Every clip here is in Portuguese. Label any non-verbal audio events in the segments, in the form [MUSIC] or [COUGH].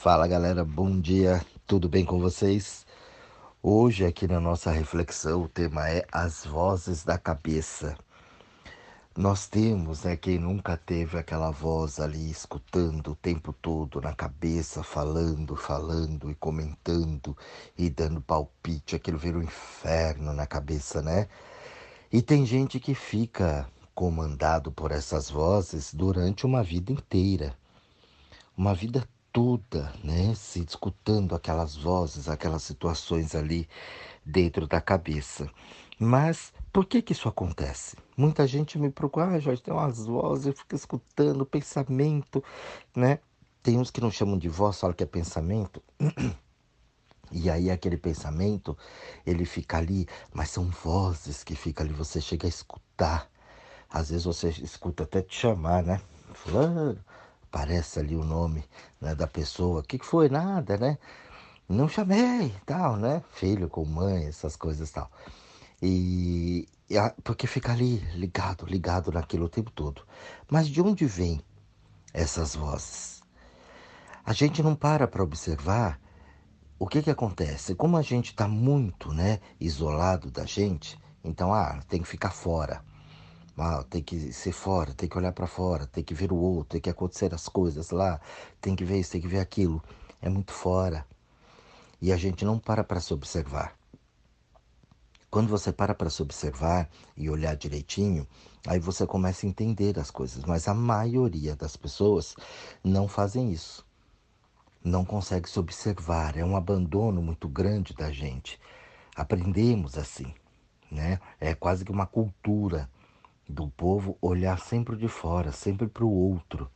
Fala galera, bom dia, tudo bem com vocês? Hoje, aqui na nossa reflexão, o tema é as vozes da cabeça. Nós temos, né, quem nunca teve aquela voz ali escutando o tempo todo na cabeça, falando, falando e comentando e dando palpite, aquilo vira um inferno na cabeça, né? E tem gente que fica comandado por essas vozes durante uma vida inteira. Uma vida toda, né, se escutando aquelas vozes, aquelas situações ali dentro da cabeça. Mas por que que isso acontece? Muita gente me procura, ah, Jorge, tem umas vozes, eu fico escutando pensamento, né? Tem uns que não chamam de voz, falam que é pensamento. [CLEARS THROAT] E aí aquele pensamento, ele fica ali, mas são vozes que ficam ali, você chega a escutar. Às vezes você escuta até te chamar, né? Fulano, aparece ali o nome né, da pessoa. O que, foi? Nada, né? Não chamei, tal, né? Filho com mãe, essas coisas tal. E, e porque fica ali ligado, ligado naquilo o tempo todo. Mas de onde vem essas vozes? A gente não para para observar o que que acontece. Como a gente está muito, né, isolado da gente, então ah, tem que ficar fora. Ah, tem que ser fora, tem que olhar para fora, tem que ver o outro, tem que acontecer as coisas lá, tem que ver isso, tem que ver aquilo. É muito fora. E a gente não para para se observar. Quando você para para se observar e olhar direitinho, aí você começa a entender as coisas. Mas a maioria das pessoas não fazem isso. Não consegue se observar. É um abandono muito grande da gente. Aprendemos assim, né? É quase que uma cultura do povo olhar sempre de fora, sempre para o outro,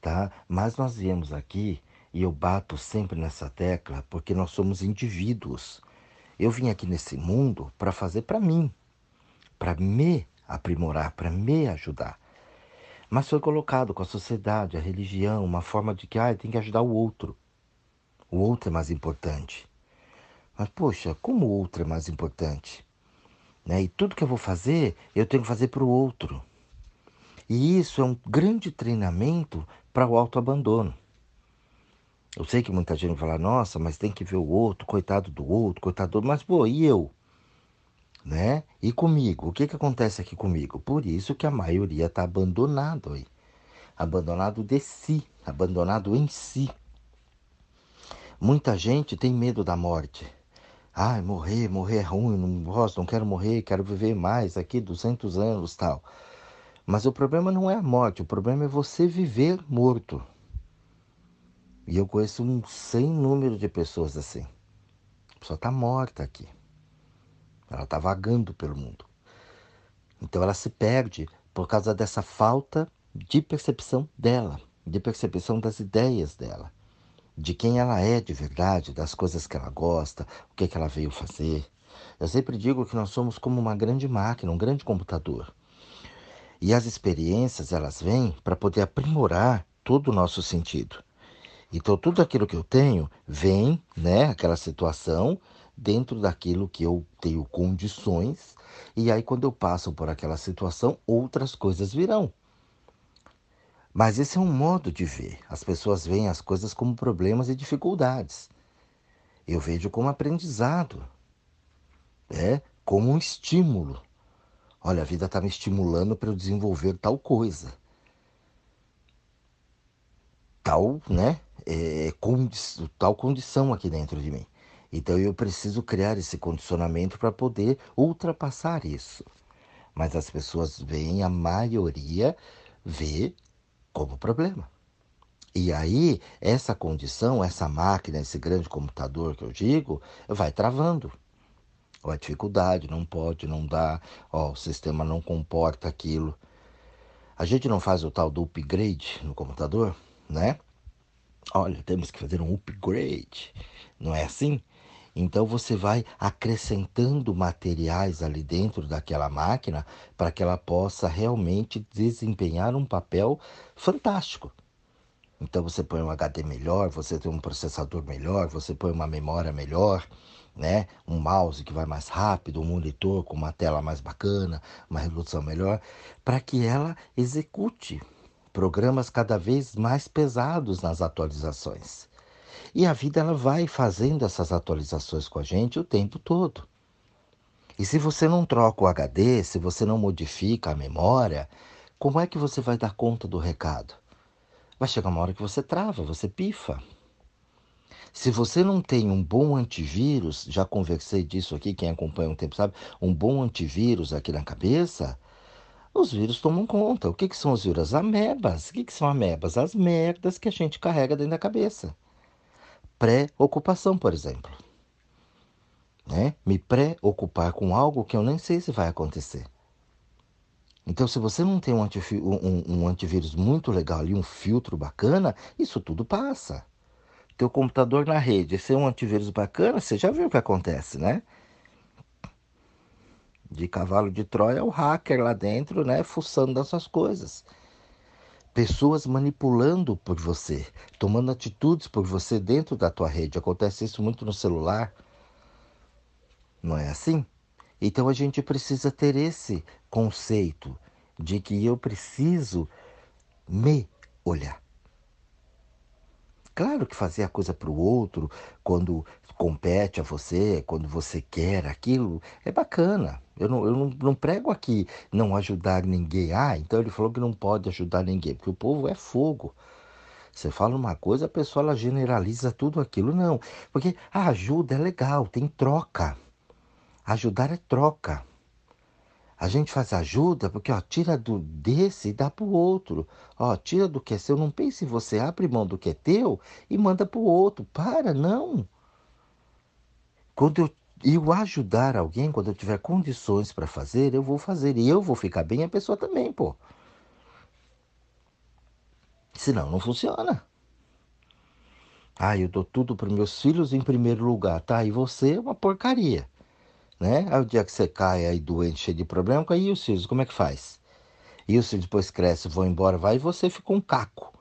tá? Mas nós viemos aqui e eu bato sempre nessa tecla porque nós somos indivíduos. Eu vim aqui nesse mundo para fazer para mim, para me aprimorar, para me ajudar. Mas foi colocado com a sociedade, a religião, uma forma de que ah, tem que ajudar o outro. O outro é mais importante. Mas, poxa, como o outro é mais importante? Né? E tudo que eu vou fazer, eu tenho que fazer para o outro. E isso é um grande treinamento para o autoabandono. Eu sei que muita gente vai falar, nossa, mas tem que ver o outro, coitado do outro, coitado do outro. Mas, pô, e eu? Né? E comigo? O que, que acontece aqui comigo? Por isso que a maioria está abandonado aí. Abandonado de si, abandonado em si. Muita gente tem medo da morte. Ai, morrer, morrer é ruim, não gosto, não quero morrer, quero viver mais aqui, 200 anos tal. Mas o problema não é a morte, o problema é você viver morto. E eu conheço um sem número de pessoas assim. A pessoa está morta aqui. Ela está vagando pelo mundo. Então ela se perde por causa dessa falta de percepção dela, de percepção das ideias dela de quem ela é de verdade, das coisas que ela gosta, o que, que ela veio fazer. Eu sempre digo que nós somos como uma grande máquina, um grande computador. E as experiências, elas vêm para poder aprimorar todo o nosso sentido. Então, tudo aquilo que eu tenho vem, né, aquela situação, dentro daquilo que eu tenho condições, e aí, quando eu passo por aquela situação, outras coisas virão. Mas esse é um modo de ver. As pessoas veem as coisas como problemas e dificuldades. Eu vejo como aprendizado, é como um estímulo. Olha, a vida está me estimulando para eu desenvolver tal coisa, tal, né, é, condi tal condição aqui dentro de mim. Então eu preciso criar esse condicionamento para poder ultrapassar isso. Mas as pessoas veem, a maioria vê como problema. E aí, essa condição, essa máquina, esse grande computador que eu digo, vai travando. Ou a dificuldade, não pode, não dá, ó, o sistema não comporta aquilo. A gente não faz o tal do upgrade no computador, né? Olha, temos que fazer um upgrade. Não é assim? Então você vai acrescentando materiais ali dentro daquela máquina para que ela possa realmente desempenhar um papel fantástico. Então você põe um HD melhor, você tem um processador melhor, você põe uma memória melhor, né? Um mouse que vai mais rápido, um monitor com uma tela mais bacana, uma resolução melhor, para que ela execute programas cada vez mais pesados nas atualizações. E a vida ela vai fazendo essas atualizações com a gente o tempo todo. E se você não troca o HD, se você não modifica a memória, como é que você vai dar conta do recado? Vai chegar uma hora que você trava, você pifa. Se você não tem um bom antivírus, já conversei disso aqui, quem acompanha um tempo sabe, um bom antivírus aqui na cabeça, os vírus tomam conta. O que, que são os vírus? As amebas. O que, que são amebas? As merdas que a gente carrega dentro da cabeça. Pré-ocupação, por exemplo né? me preocupar com algo que eu nem sei se vai acontecer. Então, se você não tem um, um, um antivírus muito legal ali, um filtro bacana, isso tudo passa. Teu computador na rede, se é um antivírus bacana, você já viu o que acontece, né? De cavalo de Troia, o hacker lá dentro, né? Fuçando das suas coisas. Pessoas manipulando por você, tomando atitudes por você dentro da tua rede. Acontece isso muito no celular. Não é assim? Então a gente precisa ter esse conceito de que eu preciso me olhar. Claro que fazer a coisa para o outro, quando compete a você, quando você quer aquilo, é bacana. Eu não, eu não, não prego aqui não ajudar ninguém. Ah, então ele falou que não pode ajudar ninguém, porque o povo é fogo. Você fala uma coisa, a pessoa ela generaliza tudo aquilo. Não, porque a ajuda é legal, tem troca. Ajudar é troca. A gente faz ajuda porque, ó, tira do desse e dá para o outro. Ó, tira do que é seu. Não pense em você, abre mão do que é teu e manda para o outro. Para, não. Quando eu, eu ajudar alguém, quando eu tiver condições para fazer, eu vou fazer. E eu vou ficar bem, a pessoa também, pô. Senão, não funciona. Ah, eu dou tudo para meus filhos em primeiro lugar, tá? E você é uma porcaria né? Aí o dia que você cai aí doente, cheio de problema, aí os filhos, como é que faz? E os filhos depois crescem, vão embora, vai e você fica um caco.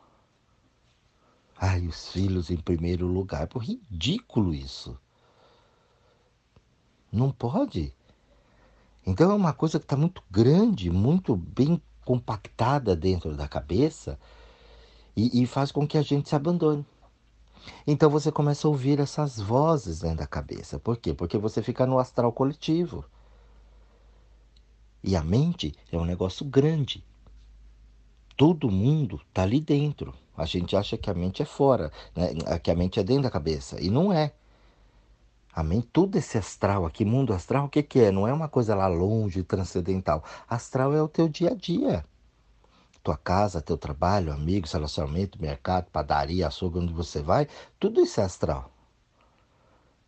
Ai, os filhos em primeiro lugar. Por ridículo isso. Não pode. Então é uma coisa que está muito grande, muito bem compactada dentro da cabeça e, e faz com que a gente se abandone. Então você começa a ouvir essas vozes dentro da cabeça. Por quê? Porque você fica no astral coletivo. E a mente é um negócio grande. Todo mundo está ali dentro. A gente acha que a mente é fora, né? que a mente é dentro da cabeça. E não é. A mente, tudo esse astral aqui, mundo astral, o que, que é? Não é uma coisa lá longe, transcendental. Astral é o teu dia a dia tua casa, teu trabalho, amigos, relacionamento, mercado, padaria, açougue, onde você vai, tudo isso é astral.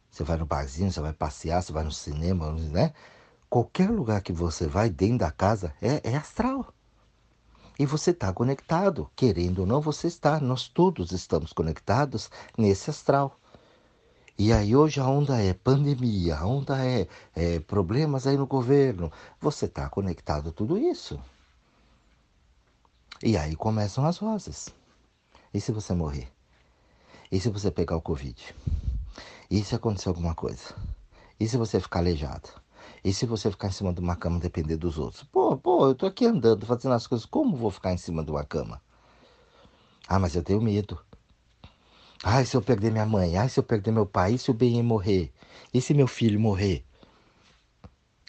Você vai no barzinho, você vai passear, você vai no cinema, né? Qualquer lugar que você vai dentro da casa é, é astral. E você está conectado, querendo ou não, você está. Nós todos estamos conectados nesse astral. E aí hoje a onda é pandemia, a onda é, é problemas aí no governo. Você está conectado a tudo isso. E aí começam as vozes. E se você morrer? E se você pegar o Covid? E se acontecer alguma coisa? E se você ficar aleijado? E se você ficar em cima de uma cama depender dos outros? Pô, pô, eu tô aqui andando, fazendo as coisas, como vou ficar em cima de uma cama? Ah, mas eu tenho medo. Ai, se eu perder minha mãe? Ai, se eu perder meu pai? E se o bem morrer? E se meu filho morrer?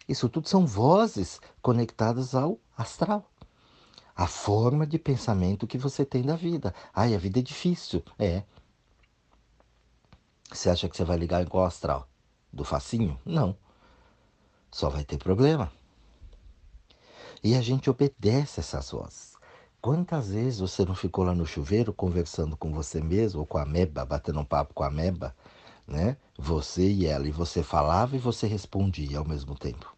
Isso tudo são vozes conectadas ao astral a forma de pensamento que você tem da vida. Ai, a vida é difícil. É. Você acha que você vai ligar em qual astral? Do facinho? Não. Só vai ter problema. E a gente obedece essas vozes. Quantas vezes você não ficou lá no chuveiro conversando com você mesmo, ou com a meba, batendo um papo com a meba, né? Você e ela, e você falava e você respondia ao mesmo tempo.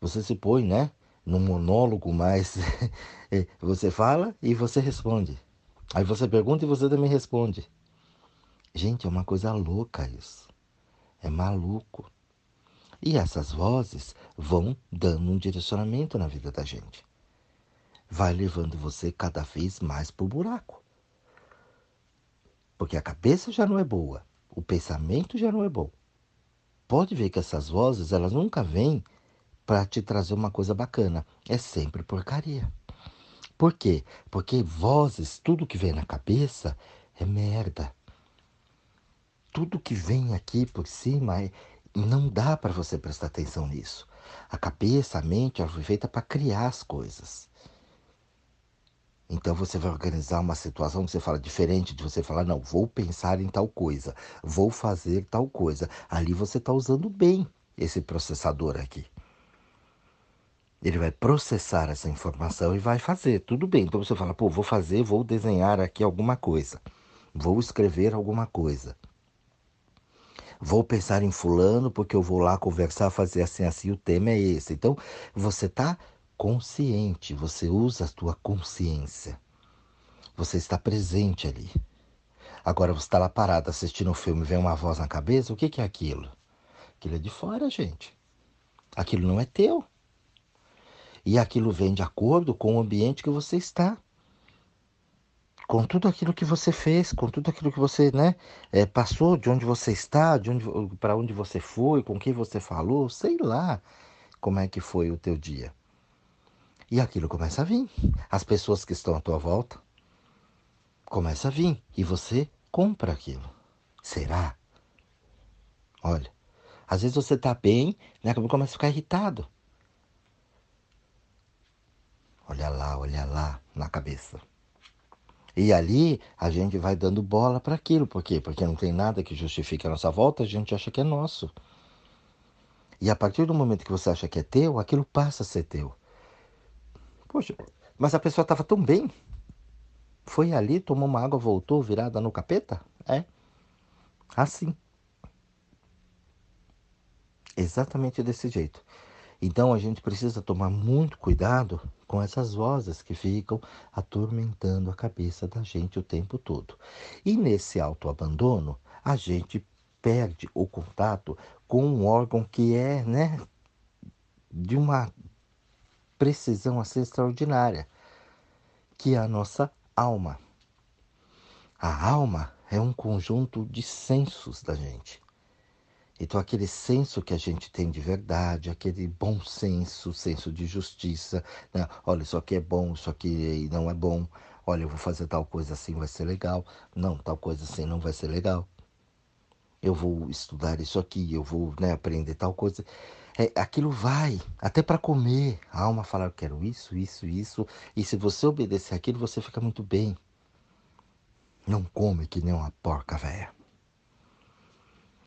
Você se põe, né? Num monólogo mais. É, [LAUGHS] você fala e você responde. Aí você pergunta e você também responde. Gente, é uma coisa louca isso. É maluco. E essas vozes vão dando um direcionamento na vida da gente. Vai levando você cada vez mais pro buraco. Porque a cabeça já não é boa, o pensamento já não é bom. Pode ver que essas vozes, elas nunca vêm para te trazer uma coisa bacana. É sempre porcaria. Por quê? Porque vozes, tudo que vem na cabeça é merda. tudo que vem aqui por cima é, não dá para você prestar atenção nisso. A cabeça, a mente, ela foi feita para criar as coisas. Então você vai organizar uma situação que você fala diferente de você falar, não, vou pensar em tal coisa, vou fazer tal coisa. Ali você está usando bem esse processador aqui. Ele vai processar essa informação e vai fazer. Tudo bem. Então você fala, pô, vou fazer, vou desenhar aqui alguma coisa. Vou escrever alguma coisa. Vou pensar em fulano porque eu vou lá conversar, fazer assim, assim, o tema é esse. Então você está consciente, você usa a tua consciência. Você está presente ali. Agora você está lá parado assistindo um filme, vem uma voz na cabeça, o que, que é aquilo? Aquilo é de fora, gente. Aquilo não é teu. E aquilo vem de acordo com o ambiente que você está. Com tudo aquilo que você fez, com tudo aquilo que você né, é, passou, de onde você está, de onde, para onde você foi, com quem você falou, sei lá como é que foi o teu dia. E aquilo começa a vir. As pessoas que estão à tua volta começam a vir. E você compra aquilo. Será? Olha, às vezes você está bem, né? Começa a ficar irritado. Olha lá, olha lá na cabeça. E ali a gente vai dando bola para aquilo. Por quê? Porque não tem nada que justifique a nossa volta, a gente acha que é nosso. E a partir do momento que você acha que é teu, aquilo passa a ser teu. Poxa, mas a pessoa estava tão bem. Foi ali, tomou uma água, voltou virada no capeta? É. Assim. Exatamente desse jeito. Então a gente precisa tomar muito cuidado com essas vozes que ficam atormentando a cabeça da gente o tempo todo. E nesse autoabandono, a gente perde o contato com um órgão que é, né, de uma precisão assim extraordinária, que é a nossa alma. A alma é um conjunto de sensos da gente. Então, aquele senso que a gente tem de verdade, aquele bom senso, senso de justiça, né? olha, isso aqui é bom, isso aqui não é bom, olha, eu vou fazer tal coisa assim, vai ser legal, não, tal coisa assim não vai ser legal. Eu vou estudar isso aqui, eu vou né, aprender tal coisa. É, aquilo vai, até para comer. A alma fala, eu quero isso, isso, isso. E se você obedecer aquilo, você fica muito bem. Não come que nem uma porca velha.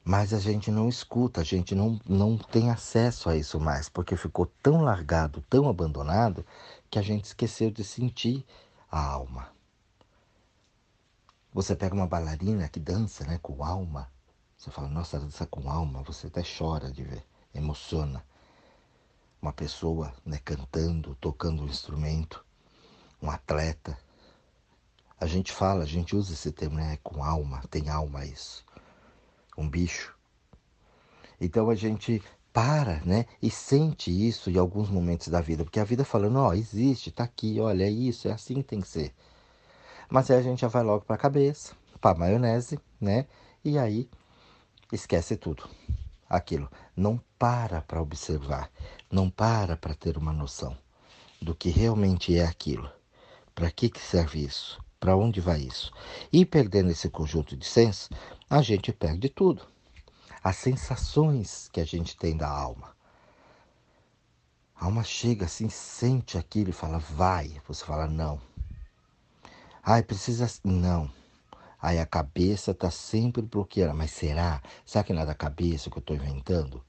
Mas a gente não escuta, a gente não, não tem acesso a isso mais, porque ficou tão largado, tão abandonado, que a gente esqueceu de sentir a alma. Você pega uma bailarina que dança né, com alma, você fala, nossa, dança com alma, você até chora de ver, emociona. Uma pessoa né, cantando, tocando um instrumento, um atleta. A gente fala, a gente usa esse termo, né, com alma, tem alma isso um bicho. Então a gente para, né, e sente isso em alguns momentos da vida, porque a vida falando, ó, oh, existe, tá aqui, olha, é isso, é assim que tem que ser. Mas aí a gente já vai logo para a cabeça, para maionese, né? E aí esquece tudo. Aquilo não para para observar, não para para ter uma noção do que realmente é aquilo. Para que que serve isso? Para onde vai isso? E perdendo esse conjunto de sensos, a gente perde tudo. As sensações que a gente tem da alma. A alma chega assim, sente aquilo e fala, vai. Você fala, não. Ai, precisa. Não. Aí a cabeça está sempre bloqueada. Mas será? Será que não é da cabeça que eu estou inventando?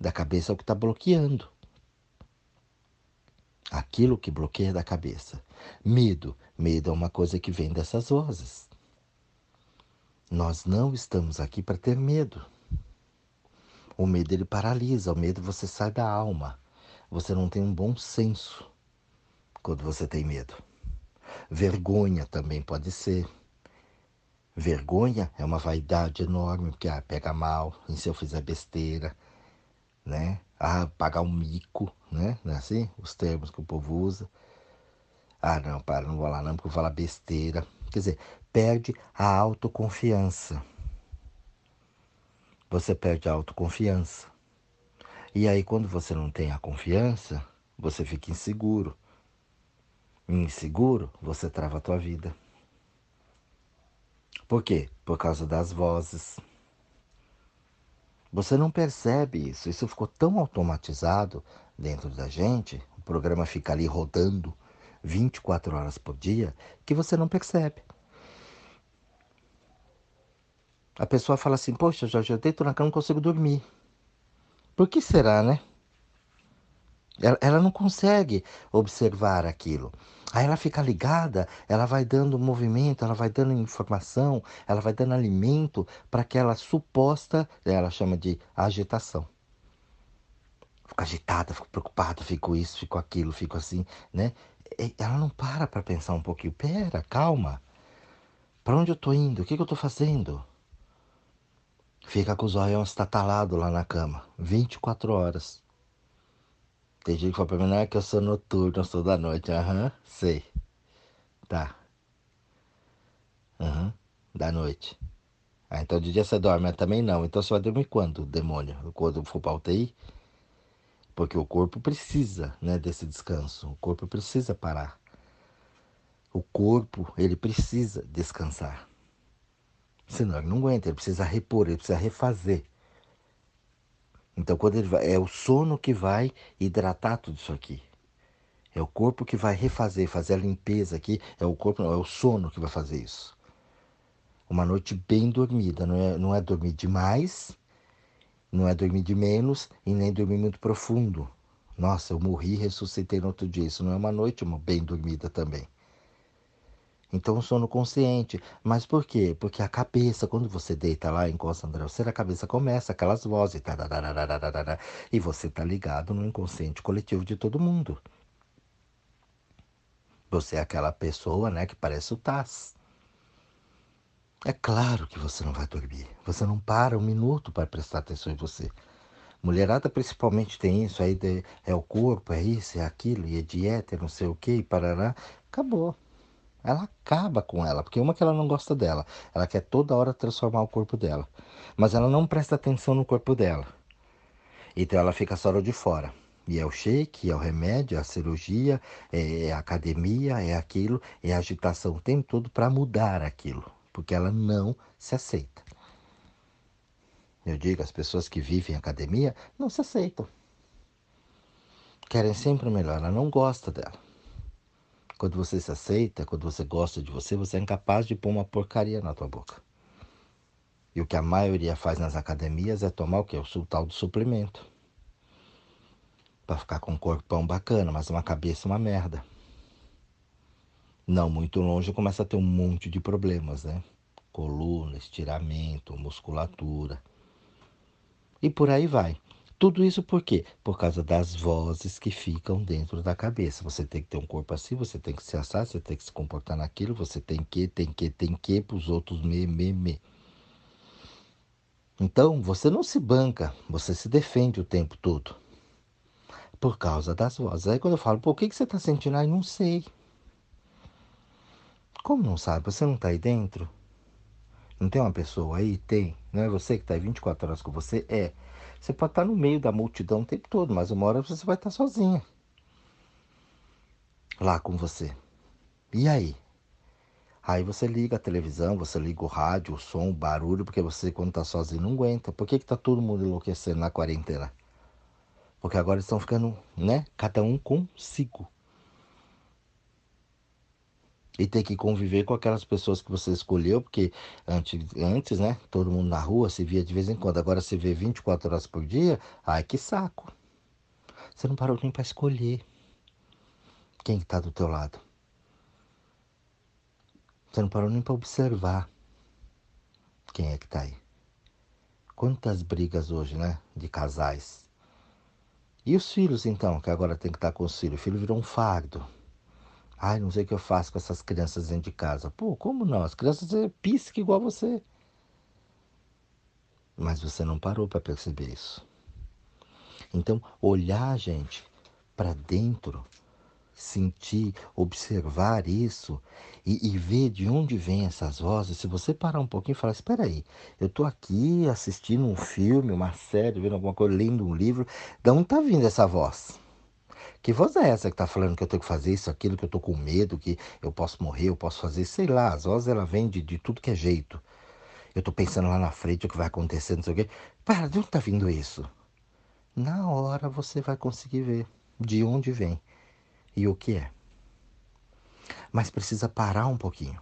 Da cabeça é o que está bloqueando. Aquilo que bloqueia da cabeça. Medo. Medo é uma coisa que vem dessas vozes. Nós não estamos aqui para ter medo. O medo ele paralisa, o medo você sai da alma. Você não tem um bom senso quando você tem medo. Vergonha também pode ser. Vergonha é uma vaidade enorme, porque ah, pega mal, e se eu fizer besteira, né? Ah, pagar um mico, né? Não é assim? Os termos que o povo usa. Ah, não, para, não vou lá não, porque vou falar besteira. Quer dizer, perde a autoconfiança. Você perde a autoconfiança. E aí, quando você não tem a confiança, você fica inseguro. Inseguro, você trava a tua vida. Por quê? Por causa das vozes. Você não percebe isso, isso ficou tão automatizado dentro da gente, o programa fica ali rodando 24 horas por dia, que você não percebe. A pessoa fala assim: Poxa, Jorge, eu deito na cama não consigo dormir. Por que será, né? Ela, ela não consegue observar aquilo. Aí ela fica ligada, ela vai dando movimento, ela vai dando informação, ela vai dando alimento para aquela suposta, ela chama de agitação. Fico agitada, fico preocupada, fico isso, fico aquilo, fico assim, né? Ela não para para pensar um pouquinho. Pera, calma. Para onde eu tô indo? O que, que eu tô fazendo? Fica com os olhos estatalados lá na cama, 24 horas. Tem gente que fala pra mim, é que eu sou noturno, eu sou da noite. Aham, uhum, sei. Tá. Aham, uhum, da noite. Ah, então de dia você dorme, mas também não. Então você vai dormir quando, demônio? Quando for pra UTI? Porque o corpo precisa, né, desse descanso. O corpo precisa parar. O corpo, ele precisa descansar. Senão ele não aguenta, ele precisa repor, ele precisa refazer. Então, quando ele vai, é o sono que vai hidratar tudo isso aqui. É o corpo que vai refazer, fazer a limpeza aqui. É o corpo, não, é o sono que vai fazer isso. Uma noite bem dormida, não é, não é dormir demais, não é dormir de menos e nem dormir muito profundo. Nossa, eu morri e ressuscitei no outro dia. Isso não é uma noite bem dormida também. Então, sono consciente. Mas por quê? Porque a cabeça, quando você deita lá, encosta no travesseiro, a cabeça começa aquelas vozes. E você está ligado no inconsciente coletivo de todo mundo. Você é aquela pessoa, né, que parece o Taz. É claro que você não vai dormir. Você não para um minuto para prestar atenção em você. Mulherada principalmente tem isso, aí é o corpo, é isso, é aquilo, e é dieta, é não sei o que, e parará. Acabou ela acaba com ela, porque uma que ela não gosta dela, ela quer toda hora transformar o corpo dela, mas ela não presta atenção no corpo dela. Então ela fica só de fora. E é o shake, é o remédio, é a cirurgia, é a academia, é aquilo, é a agitação o tempo todo para mudar aquilo, porque ela não se aceita. Eu digo, as pessoas que vivem em academia não se aceitam. Querem sempre o melhor, ela não gosta dela. Quando você se aceita, quando você gosta de você, você é incapaz de pôr uma porcaria na tua boca. E o que a maioria faz nas academias é tomar o que? O tal do suplemento. Para ficar com um corpão bacana, mas uma cabeça uma merda. Não muito longe começa a ter um monte de problemas, né? Coluna, estiramento, musculatura. E por aí vai. Tudo isso por quê? Por causa das vozes que ficam dentro da cabeça. Você tem que ter um corpo assim, você tem que se assar, você tem que se comportar naquilo, você tem que, tem que, tem que, para os outros me, me, me. Então, você não se banca, você se defende o tempo todo. Por causa das vozes. Aí quando eu falo, por que, que você está sentindo? Aí não sei. Como não sabe? Você não está aí dentro? Não tem uma pessoa aí? Tem. Não é você que está aí 24 horas com você? É. Você pode estar no meio da multidão o tempo todo, mas uma hora você vai estar sozinha. Lá com você. E aí? Aí você liga a televisão, você liga o rádio, o som, o barulho, porque você, quando está sozinho, não aguenta. Por que está todo mundo enlouquecendo na quarentena? Porque agora estão ficando, né? Cada um consigo e ter que conviver com aquelas pessoas que você escolheu, porque antes, antes, né, todo mundo na rua se via de vez em quando, agora você vê 24 horas por dia, ai que saco. Você não parou nem para escolher quem está do teu lado. Você não parou nem para observar quem é que está aí. Quantas brigas hoje, né, de casais. E os filhos então, que agora tem que estar tá com os filhos, o filho virou um fardo. Ai, não sei o que eu faço com essas crianças dentro de casa. Pô, como não? As crianças é pisca igual você. Mas você não parou para perceber isso. Então, olhar, gente, para dentro, sentir, observar isso e, e, ver de onde vêm essas vozes. Se você parar um pouquinho e falar: Espera aí, eu estou aqui assistindo um filme, uma série, vendo alguma coisa, lendo um livro, de onde está vindo essa voz? Que voz é essa que está falando que eu tenho que fazer isso, aquilo, que eu estou com medo, que eu posso morrer, eu posso fazer, sei lá. As vozes ela vem de, de tudo que é jeito. Eu estou pensando lá na frente o que vai acontecer, não sei o quê. Para, de onde está vindo isso? Na hora você vai conseguir ver de onde vem e o que é. Mas precisa parar um pouquinho.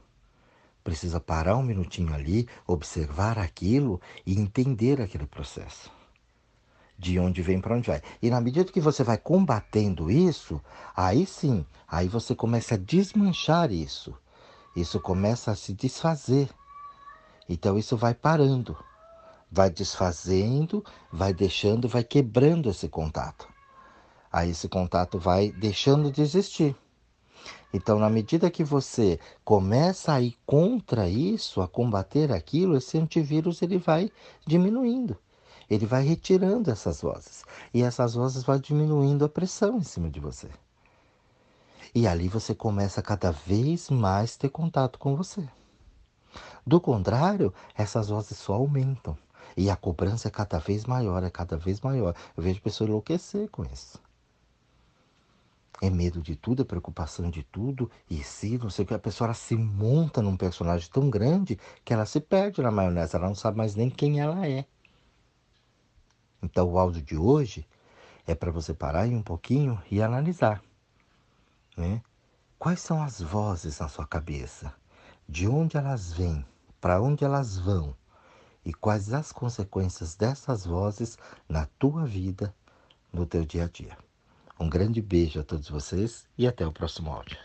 Precisa parar um minutinho ali, observar aquilo e entender aquele processo. De onde vem para onde vai. E na medida que você vai combatendo isso, aí sim, aí você começa a desmanchar isso. Isso começa a se desfazer. Então isso vai parando, vai desfazendo, vai deixando, vai quebrando esse contato. Aí esse contato vai deixando de existir. Então, na medida que você começa a ir contra isso, a combater aquilo, esse antivírus ele vai diminuindo. Ele vai retirando essas vozes. E essas vozes vão diminuindo a pressão em cima de você. E ali você começa a cada vez mais ter contato com você. Do contrário, essas vozes só aumentam. E a cobrança é cada vez maior, é cada vez maior. Eu vejo pessoas enlouquecer com isso. É medo de tudo, é preocupação de tudo, e se não sei o que, a pessoa se monta num personagem tão grande que ela se perde na maionese, ela não sabe mais nem quem ela é. Então o áudio de hoje é para você parar aí um pouquinho e analisar. Né? Quais são as vozes na sua cabeça? De onde elas vêm? Para onde elas vão? E quais as consequências dessas vozes na tua vida, no teu dia a dia? Um grande beijo a todos vocês e até o próximo áudio.